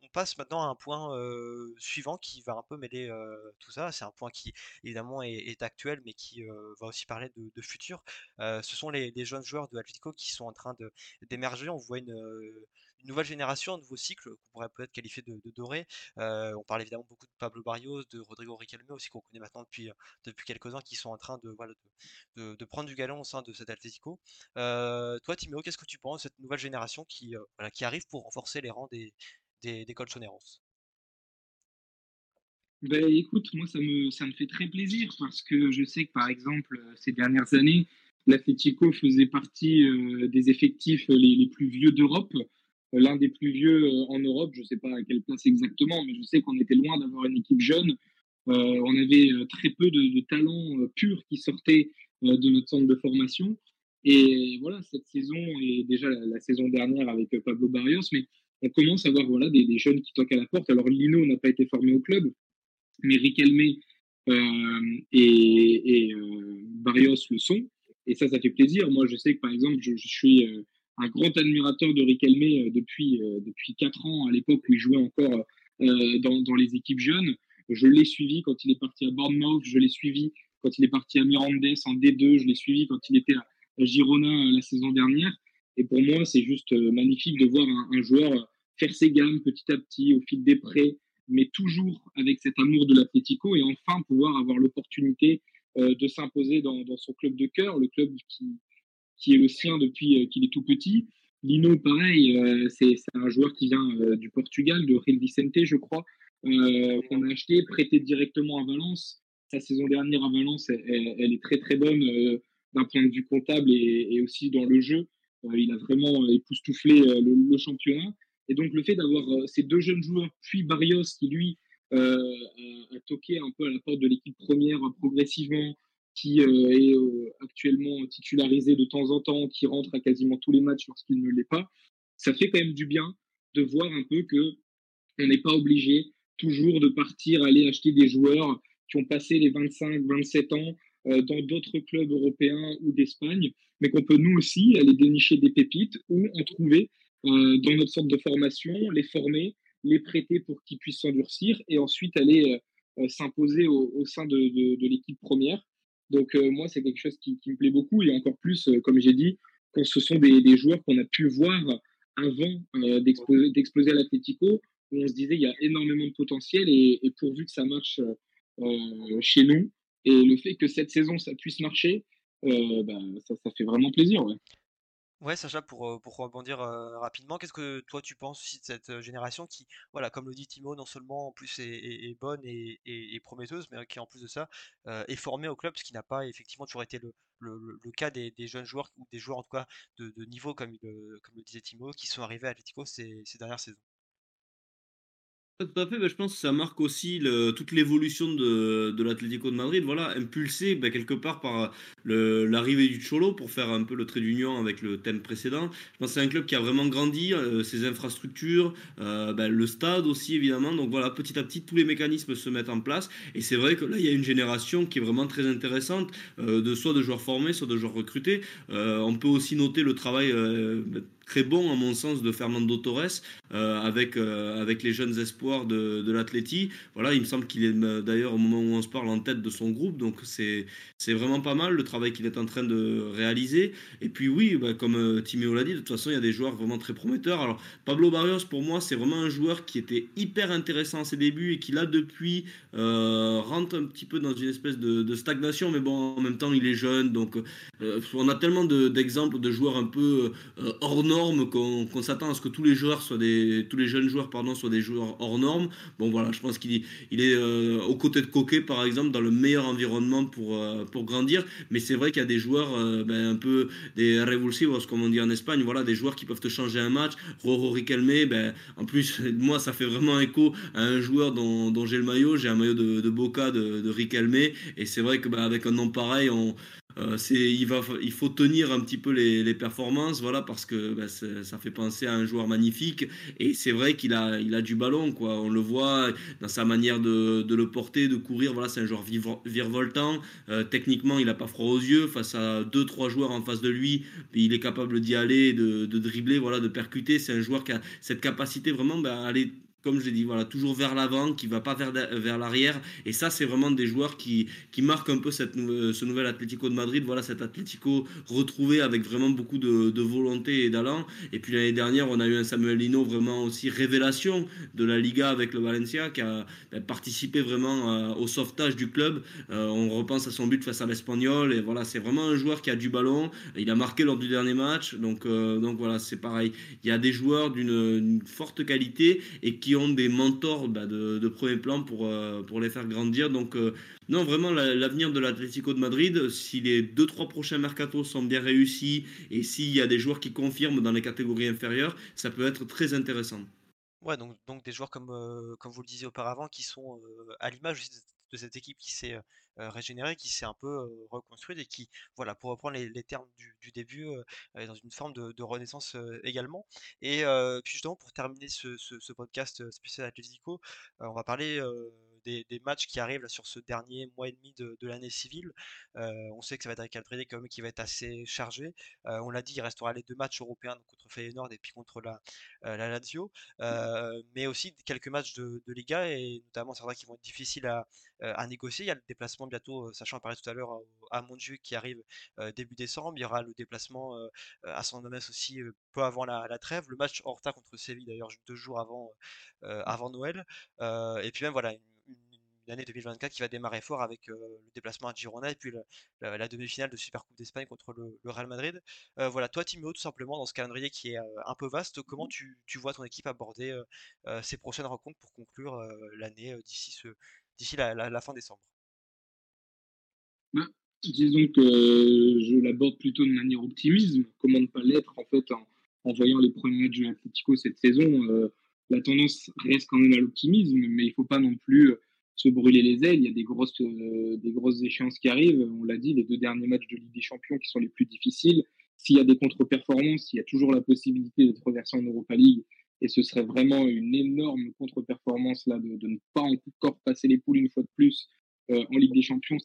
on passe maintenant à un point suivant qui va un peu mêler tout ça. C'est un point qui évidemment est, actuel, mais qui va aussi parler de, futur. ce sont les, jeunes joueurs de Atletico qui sont en train d'émerger. On voit une, nouvelle génération, un nouveau cycle qu'on pourrait peut-être qualifier de, doré. on parle évidemment beaucoup de Pablo Barrios, de Rodrigo Riquelme aussi qu'on connaît maintenant depuis, depuis quelques ans, qui sont en train de, voilà, de, prendre du galon au sein de cet Atletico. toi, Timéo, qu'est-ce que tu penses de cette nouvelle génération qui, voilà, qui arrive pour renforcer les rangs des, des, des Colchoneros? Ben, écoute, moi ça me, ça me fait très plaisir parce que je sais que par exemple ces dernières années, l'Atletico faisait partie euh, des effectifs les, plus vieux d'Europe, euh, l'un des plus vieux euh, en Europe, je ne sais pas à quelle place exactement, mais je sais qu'on était loin d'avoir une équipe jeune. on avait très peu de, talents purs qui sortaient de notre centre de formation. Et voilà, cette saison et déjà la, saison dernière avec Pablo Barrios, mais on commence à voir voilà, des, jeunes qui toquent à la porte. Alors Lino n'a pas été formé au club, mais Riquelme euh, et, euh, Barrios le sont. Et ça, ça fait plaisir. Moi, je sais que par exemple, je, suis euh, un grand admirateur de Riquelme euh, depuis, euh, depuis 4 ans, à l'époque où il jouait encore dans, dans, les équipes jeunes. Je l'ai suivi quand il est parti à Bournemouth, je l'ai suivi quand il est parti à Mirandes en D2, je l'ai suivi quand il était à Girona la saison dernière. Et pour moi, c'est juste euh, magnifique de voir un, un, joueur faire ses gammes petit à petit au fil des prêts, mais toujours avec cet amour de l'Atlético et enfin pouvoir avoir l'opportunité euh, de s'imposer dans, dans, son club de cœur, le club qui, qui est le sien depuis euh, qu'il est tout petit. Lino, pareil, euh, c'est un joueur qui vient euh, du Portugal, de Real Vicente, je crois, qu'on a acheté, prêté directement à Valence. Sa saison dernière à Valence, elle, est très très bonne d'un point de vue comptable et, aussi dans le jeu. Il a vraiment époustouflé le, le, championnat. Et donc le fait d'avoir ces deux jeunes joueurs, puis Barrios qui lui a, toqué un peu à la porte de l'équipe première progressivement, qui est actuellement titularisé de temps en temps, qui rentre à quasiment tous les matchs lorsqu'il ne l'est pas, ça fait quand même du bien de voir un peu que on n'est pas obligé toujours de partir aller acheter des joueurs qui ont passé les 25, 27 ans euh, dans d'autres clubs européens ou d'Espagne, mais qu'on peut nous aussi aller dénicher des pépites ou en trouver euh, dans notre centre de formation, les former, les prêter pour qu'ils puissent s'endurcir et ensuite aller euh, s'imposer au, sein de l'équipe première. Donc moi, c'est quelque chose qui, me plaît beaucoup et encore plus, comme j'ai dit, quand ce sont des, joueurs qu'on a pu voir avant d'exploser à l'Atlético, où on se disait il y a énormément de potentiel et, pourvu que ça marche euh, chez nous, et le fait que cette saison, ça puisse marcher, euh, bah, ça, fait vraiment plaisir. Ouais, Sacha, pour, pour rebondir euh, rapidement, qu'est-ce que toi tu penses aussi de cette génération qui, voilà, comme le dit Timo, non seulement en plus est, bonne et, et, et, prometteuse, mais qui en plus de ça euh, est formée au club, ce qui n'a pas effectivement toujours été le, le, cas des, jeunes joueurs, ou des joueurs en tout cas de, niveau, comme, le, comme le disait Timo, qui sont arrivés à Atletico ces dernières saisons. Tout à je pense que ça marque aussi toute l'évolution de, de l'Atlético de Madrid, voilà, impulsé ben, quelque part par l'arrivée du Cholo pour faire un peu le trait d'union avec le thème précédent. Je pense c'est un club qui a vraiment grandi, euh, ses infrastructures, euh, ben, le stade aussi évidemment. Donc voilà, petit à petit, tous les mécanismes se mettent en place. Et c'est vrai que là, il y a une génération qui est vraiment très intéressante, euh, de soit de joueurs formés, soit de joueurs recrutés. Euh, on peut aussi noter le travail euh, très bon, à mon sens, de Fernando Torres avec, avec les jeunes espoirs de, de l'Atleti. Voilà, il me semble qu'il est d'ailleurs au moment où on se parle en tête de son groupe, donc c'est vraiment pas mal le travail qu'il est en train de réaliser. Et puis oui, bah, comme Timéo l'a dit, de toute façon, il y a des joueurs vraiment très prometteurs. Alors Pablo Barrios, pour moi, c'est vraiment un joueur qui était hyper intéressant à ses débuts et qui là depuis rentre un petit peu dans une espèce de, de, stagnation, mais bon, en même temps, il est jeune, donc on a tellement d'exemples de, joueurs un peu hors normes qu'on s'attend à ce que tous les joueurs soient des, tous les jeunes joueurs pardon, soient des joueurs hors normes. Bon voilà, je pense qu'il il est euh, aux côtés de Coquet par exemple dans le meilleur environnement pour, euh, pour grandir. Mais c'est vrai qu'il y a des joueurs euh, ben, un peu des revulsivos comme on dit en Espagne, voilà, des joueurs qui peuvent te changer un match. Roro Riquelme, ben, en plus moi ça fait vraiment écho à un joueur dont, j'ai le maillot, j'ai un maillot de, de Boca de, de Riquelme et c'est vrai que ben, avec un nom pareil on euh, il, faut tenir un petit peu les, performances, voilà, parce que bah, ça fait penser à un joueur magnifique. Et c'est vrai qu'il a, il a du ballon, quoi. On le voit dans sa manière de, le porter, de courir. Voilà, c'est un joueur virevoltant. Euh, techniquement, il n'a pas froid aux yeux. Face à deux, trois joueurs en face de lui, il est capable d'y aller, de, dribbler, voilà, de percuter. C'est un joueur qui a cette capacité vraiment bah, à aller comme je l'ai dit, voilà, toujours vers l'avant, qui va pas vers, vers l'arrière. Et ça, c'est vraiment des joueurs qui, qui marquent un peu cette, ce nouvel Atlético de Madrid. Voilà, cet Atlético retrouvé avec vraiment beaucoup de, de volonté et d'allant. Et puis l'année dernière, on a eu un Samuel Lino vraiment aussi révélation de la Liga avec le Valencia, qui a participé vraiment euh, au sauvetage du club. Euh, on repense à son but face à l'Espagnol. Et voilà, c'est vraiment un joueur qui a du ballon. Il a marqué lors du dernier match. Donc, euh, donc voilà, c'est pareil. Il y a des joueurs d'une forte qualité et qui des mentors bah, de, premier plan pour, euh, pour les faire grandir. Donc, euh, non, vraiment, l'avenir de l'Atlético de Madrid, si les deux, trois prochains mercatos sont bien réussis et s'il y a des joueurs qui confirment dans les catégories inférieures, ça peut être très intéressant. Ouais, donc, donc des joueurs comme, euh, comme vous le disiez auparavant, qui sont à l'image de cette équipe qui s'est régénérée, qui s'est un peu reconstruite et qui, voilà, pour reprendre les, termes du, début, est dans une forme de, renaissance également. Et puis justement, pour terminer ce, podcast spécial Atlético, on va parler des, matchs qui arrivent sur ce dernier mois et demi de, l'année civile. Euh, on sait que ça va être un calendrier quand même qui va être assez chargé. Euh, on l'a dit, il restera les deux matchs européens contre Feyenoord et puis contre la, euh, la Lazio, mais aussi quelques matchs de, Liga et notamment certains qui vont être difficiles à, à négocier. Il y a le déplacement bientôt, sachant parlait tout à l'heure à Montjuic qui arrive début décembre. Il y aura le déplacement à San Mamés aussi peu avant la, la, trêve. Le match Horta contre Séville d'ailleurs deux jours avant, avant Noël. et puis même voilà l'année 2024 qui va démarrer fort avec le déplacement à Girona et puis la, demi-finale de Super Coupe d'Espagne contre le, Real Madrid. voilà, toi Timéo, tout simplement, dans ce calendrier qui est un peu vaste, comment tu, vois ton équipe aborder ces prochaines rencontres pour conclure l'année d'ici d'ici la, fin décembre? Bah, Disons que je l'aborde plutôt de manière optimisme. Comment ne pas l'être en fait en, voyant les premiers matchs de l'Atlético cette saison la tendance reste quand même à l'optimisme, mais il ne faut pas non plus se brûler les ailes. Il y a des grosses, euh, des grosses échéances qui arrivent. On l'a dit, les deux derniers matchs de Ligue des Champions qui sont les plus difficiles. S'il y a des contre-performances, il y a toujours la possibilité d'être reversé en Europa League. Et ce serait vraiment une énorme contre-performance là de, ne pas encore passer les poules une fois de plus euh, en Ligue des Champions.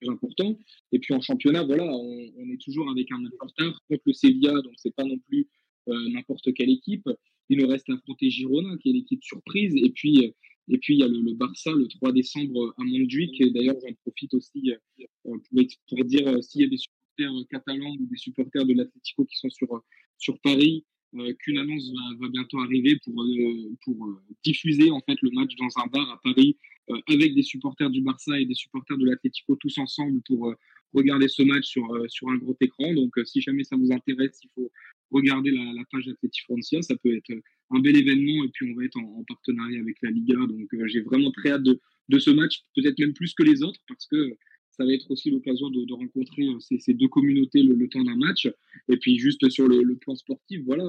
C'est important. Et puis en championnat, voilà, on, est toujours avec un retard contre le Sevilla, donc c'est pas non plus euh, n'importe quelle équipe. Il nous reste à affronter Girona, qui est l'équipe surprise. Et puis, et puis, il y a le, Barça le 3 décembre à Montjuic. Et d'ailleurs, j'en profite aussi euh, pour, dire euh, s'il y a des supporters euh, catalans ou des supporters de l'Atlético qui sont sur, sur Paris, qu'une annonce va, bientôt arriver pour, pour diffuser en fait le match dans un bar à Paris avec des supporters du Barça et des supporters de l'Atlético tous ensemble pour regarder ce match sur, sur un gros écran. Donc, si jamais ça vous intéresse, il faut regarder la, page d'Atleti Francia. Ça peut être un bel événement et puis on va être en, partenariat avec la Liga. Donc euh, j'ai vraiment très hâte de, ce match, peut-être même plus que les autres, parce que ça va être aussi l'occasion de, rencontrer euh, ces, deux communautés le, temps d'un match. Et puis juste sur le, plan sportif, voilà,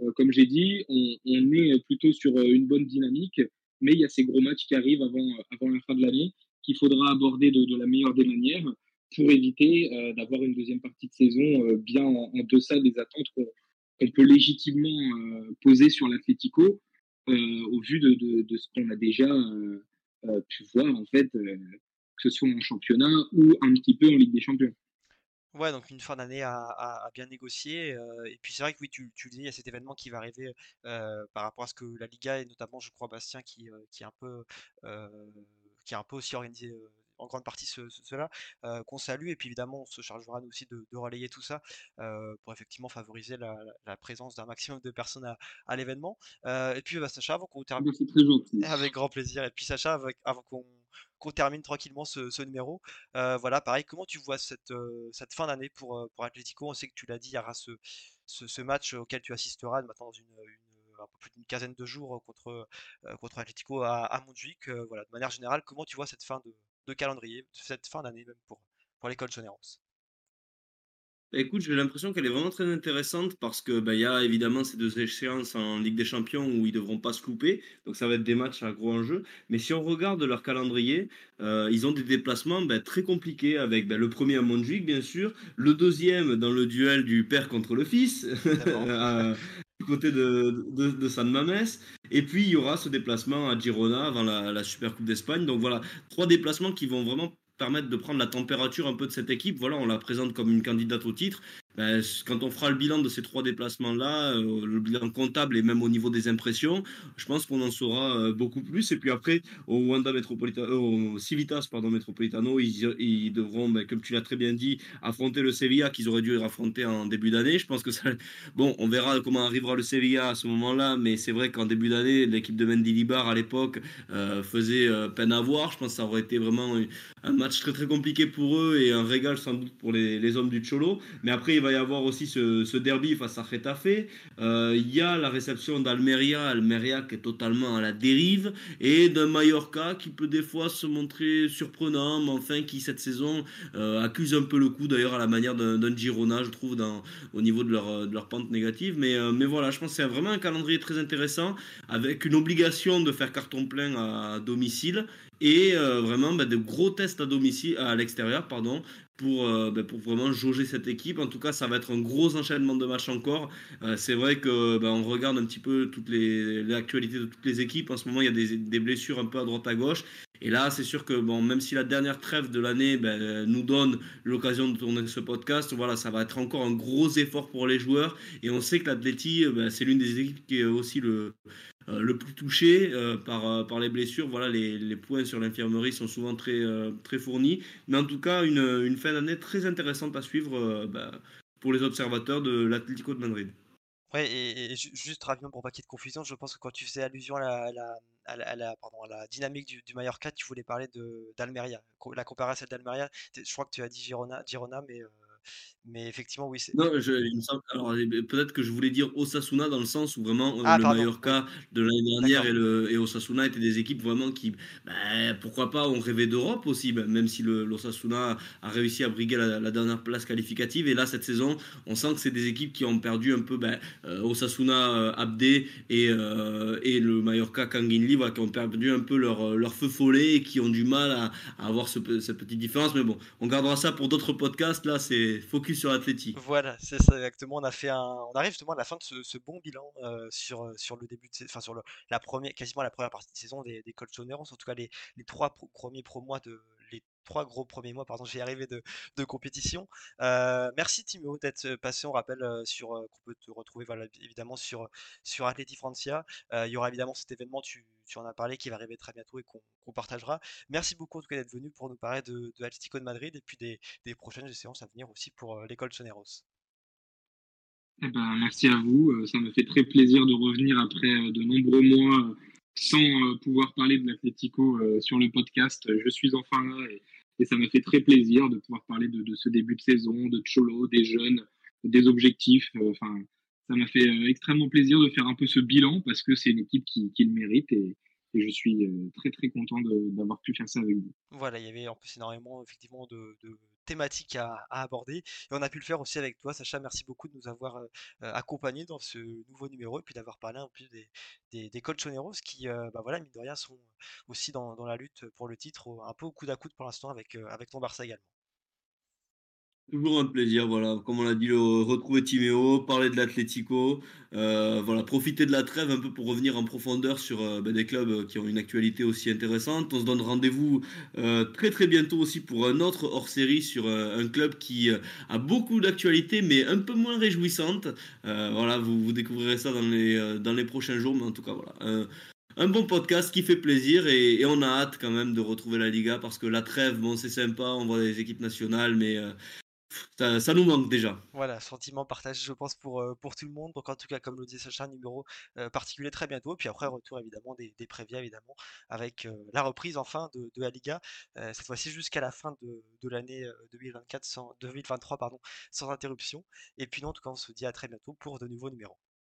euh, comme j'ai dit, on, est plutôt sur une bonne dynamique, mais il y a ces gros matchs qui arrivent avant, avant la fin de l'année qu'il faudra aborder de, de, la meilleure des manières pour éviter d'avoir une deuxième partie de saison bien en, deçà des attentes qu'on peut légitimement euh, poser sur l'Atlético euh, au vu de, ce qu'on a déjà euh, pu voir en fait, que ce soit en championnat ou un petit peu en Ligue des Champions. Ouais, donc une fin d'année à, bien négocier. euh, et puis c'est vrai que oui, tu, le dis, il y a cet événement qui va arriver euh, par rapport à ce que la Liga et notamment, je crois, Bastien qui, euh, est un peu, euh, qui a un peu aussi organisé euh, en grande partie ce- ce- cela, euh, qu'on salue. Et puis évidemment, on se chargera nous aussi de, de relayer tout ça euh, pour effectivement favoriser la, présence d'un maximum de personnes à, à l'événement. Et puis bah, Sacha, avant qu'on termine, C'est très gentil. avec grand plaisir. Et puis Sacha, avec- avant qu'on qu'on termine tranquillement ce, ce numéro, euh, voilà, pareil, comment tu vois cette, euh, cette fin d'année pour, pour Atlético? On sait que tu l'as dit, il y aura ce, ce, ce match auquel tu assisteras maintenant dans une, une- un peu plus d'une quinzaine de jours contre, euh, contre Atlético à, à Montjuic. Voilà, de manière générale, comment tu vois cette fin de, de calendrier, cette fin d'année même pour, pour les Colchoneros? Bah, Écoute, j'ai l'impression qu'elle est vraiment très intéressante parce que bah, il y a évidemment ces deux échéances en Ligue des Champions où ils devront pas se louper, donc ça va être des matchs à gros enjeux. Mais si on regarde leur calendrier, euh, ils ont des déplacements bah, très compliqués avec bah, le premier à Montjuic bien sûr, le deuxième dans le duel du père contre le fils côté de, de, de San Mames, et puis il y aura ce déplacement à Girona avant la, la Super Coupe d'Espagne. Donc voilà, trois déplacements qui vont vraiment permettre de prendre la température un peu de cette équipe. Voilà, on la présente comme une candidate au titre. Ben, quand on fera le bilan de ces trois déplacements-là, euh, le bilan comptable et même au niveau des impressions, je pense qu'on en saura euh, beaucoup plus. Et puis après, au Wanda Metropolitano, euh, au Civitas pardon, Metropolitano, ils, devront, ben, comme tu l'as très bien dit, affronter le Sevilla qu'ils auraient dû affronter en début d'année. Je pense que ça, bon, on verra comment arrivera le Sevilla à ce moment-là, mais c'est vrai qu'en début d'année, l'équipe de Mendy Libar à l'époque faisait peine à voir. Je pense que ça aurait été vraiment un match très très compliqué pour eux et un régal sans doute pour les, hommes du Cholo. Mais après, y avoir aussi ce, ce derby face à Retafe. Euh, Il y a la réception d'Almeria, Almeria qui est totalement à la dérive, et d'un Mallorca qui peut des fois se montrer surprenant, mais enfin qui cette saison euh, accuse un peu le coup, d'ailleurs à la manière d'un Girona, je trouve, au niveau de leur, de leur pente négative. Mais, euh, mais voilà, je pense que c'est vraiment un calendrier très intéressant, avec une obligation de faire carton plein à domicile et euh, vraiment bah, de gros tests à domicile à l'extérieur pardon pour, euh, bah, pour vraiment jauger cette équipe. En tout cas ça va être un gros enchaînement de matchs encore. Euh, c'est vrai que bah, on regarde un petit peu toutes les l'actualité de toutes les équipes. En ce moment il y a des, blessures un peu à droite à gauche. Et là c'est sûr que bon même si la dernière trêve de l'année ben, nous donne l'occasion de tourner ce podcast voilà ça va être encore un gros effort pour les joueurs. Et on sait que l'Atleti ben, c'est l'une des équipes qui est aussi le le plus touché euh, par, euh, par les blessures. Voilà, les, les points sur l'infirmerie sont souvent très, euh, très fournis. Mais en tout cas, une, une fin d'année très intéressante à suivre euh, bah, pour les observateurs de l'Atlético de Madrid. Ouais, et, et ju- juste rapidement pour pas qu'il y ait de confusion, je pense que quand tu faisais allusion à la, à à la, dynamique du, du Mallorca, tu voulais parler d'Almeria. La celle d'Almeria, je crois que tu as dit Girona, Girona mais, euh, mais effectivement, oui, c'est. Non, je, il ben, peut-être que je voulais dire Osasuna dans le sens où vraiment euh, Ah, le pardon, Mallorca de l'année dernière et, le, et Osasuna étaient des équipes vraiment qui, ben, pourquoi pas, ont rêvé d'Europe aussi, ben, même si l'Osasuna a réussi à briguer la, la dernière place qualificative. Et là, cette saison, on sent que c'est des équipes qui ont perdu un peu ben, euh, Osasuna euh, Abdé et, euh, et le Mallorca Kanginli, voilà, qui ont perdu un peu leur, leur feu follet et qui ont du mal à, à avoir ce cette petite différence. Mais bon, on gardera ça pour d'autres podcasts. Là, c'est focus sur l'Atleti. Voilà, c'est ça exactement. On a fait un, on arrive justement à la fin de ce, bon bilan euh, sur, euh, sur le début de, enfin sur le, la première, quasiment la première partie de saison des, des Colchoneros. En tout cas, les, les trois premiers pro mois de, trois gros premiers mois, pardon, j'ai arrivé de, de compétition. Euh, merci Timo d'être euh, passé. On rappelle euh, sur qu'on peut te retrouver, évidemment sur sur Atleti Francia. Il y aura évidemment cet événement, tu, tu en as parlé, qui va arriver très bientôt et qu'on partagera. Merci beaucoup en tout cas d'être venu pour nous parler de, de Atlético de Madrid et puis des, des prochaines séances à venir aussi pour les Colchoneros. Eh ben, merci à vous. Ça me fait très plaisir de revenir après de nombreux mois sans pouvoir parler de l'Atlético sur le podcast. Je suis enfin là et, et ça me fait très plaisir de pouvoir parler de, ce début de saison, de Cholo, des jeunes, des objectifs. Euh, Enfin, ça m'a fait euh, extrêmement plaisir de faire un peu ce bilan parce que c'est une équipe qui, qui le mérite et, et je suis euh, très très content d'avoir pu faire ça avec vous. Voilà, il y avait en plus énormément effectivement de, thématiques à, aborder et on a pu le faire aussi avec toi, Sacha. Merci beaucoup de nous avoir euh, euh, accompagnés dans ce nouveau numéro et puis d'avoir parlé un peu des, des, des Colchoneros qui, euh, bah voilà, mine de rien, sont aussi dans, la lutte pour le titre, un peu au coude à coude pour l'instant avec, avec ton Barça également. Toujours un plaisir, voilà. Comme on l'a dit, retrouver Timéo, parler de l'Atlético, euh, voilà, profiter de la trêve un peu pour revenir en profondeur sur euh, ben, des clubs euh, qui ont une actualité aussi intéressante. On se donne rendez-vous très très bientôt aussi pour un autre hors-série sur un club qui a beaucoup d'actualité mais un peu moins réjouissante. Voilà, vous, découvrirez ça dans les, dans les prochains jours, mais en tout cas, voilà. un- bon podcast qui fait plaisir et, et on a hâte quand même de retrouver la Liga parce que la trêve, bon, c'est sympa, on voit les équipes nationales, mais ça, nous manque déjà. Voilà, sentiment partagé, je pense, pour, euh, tout le monde. Donc, en tout cas, comme le disait Sacha, numéro euh, particulier très bientôt. Puis après, retour évidemment des, des prévias, évidemment, avec euh, la reprise enfin de, de la Liga, cette fois-ci jusqu'à la fin de, l'année euh, 2024, sans, 2023, pardon, sans interruption. Et puis, non, en tout cas, on se dit à très bientôt pour de nouveaux numéros.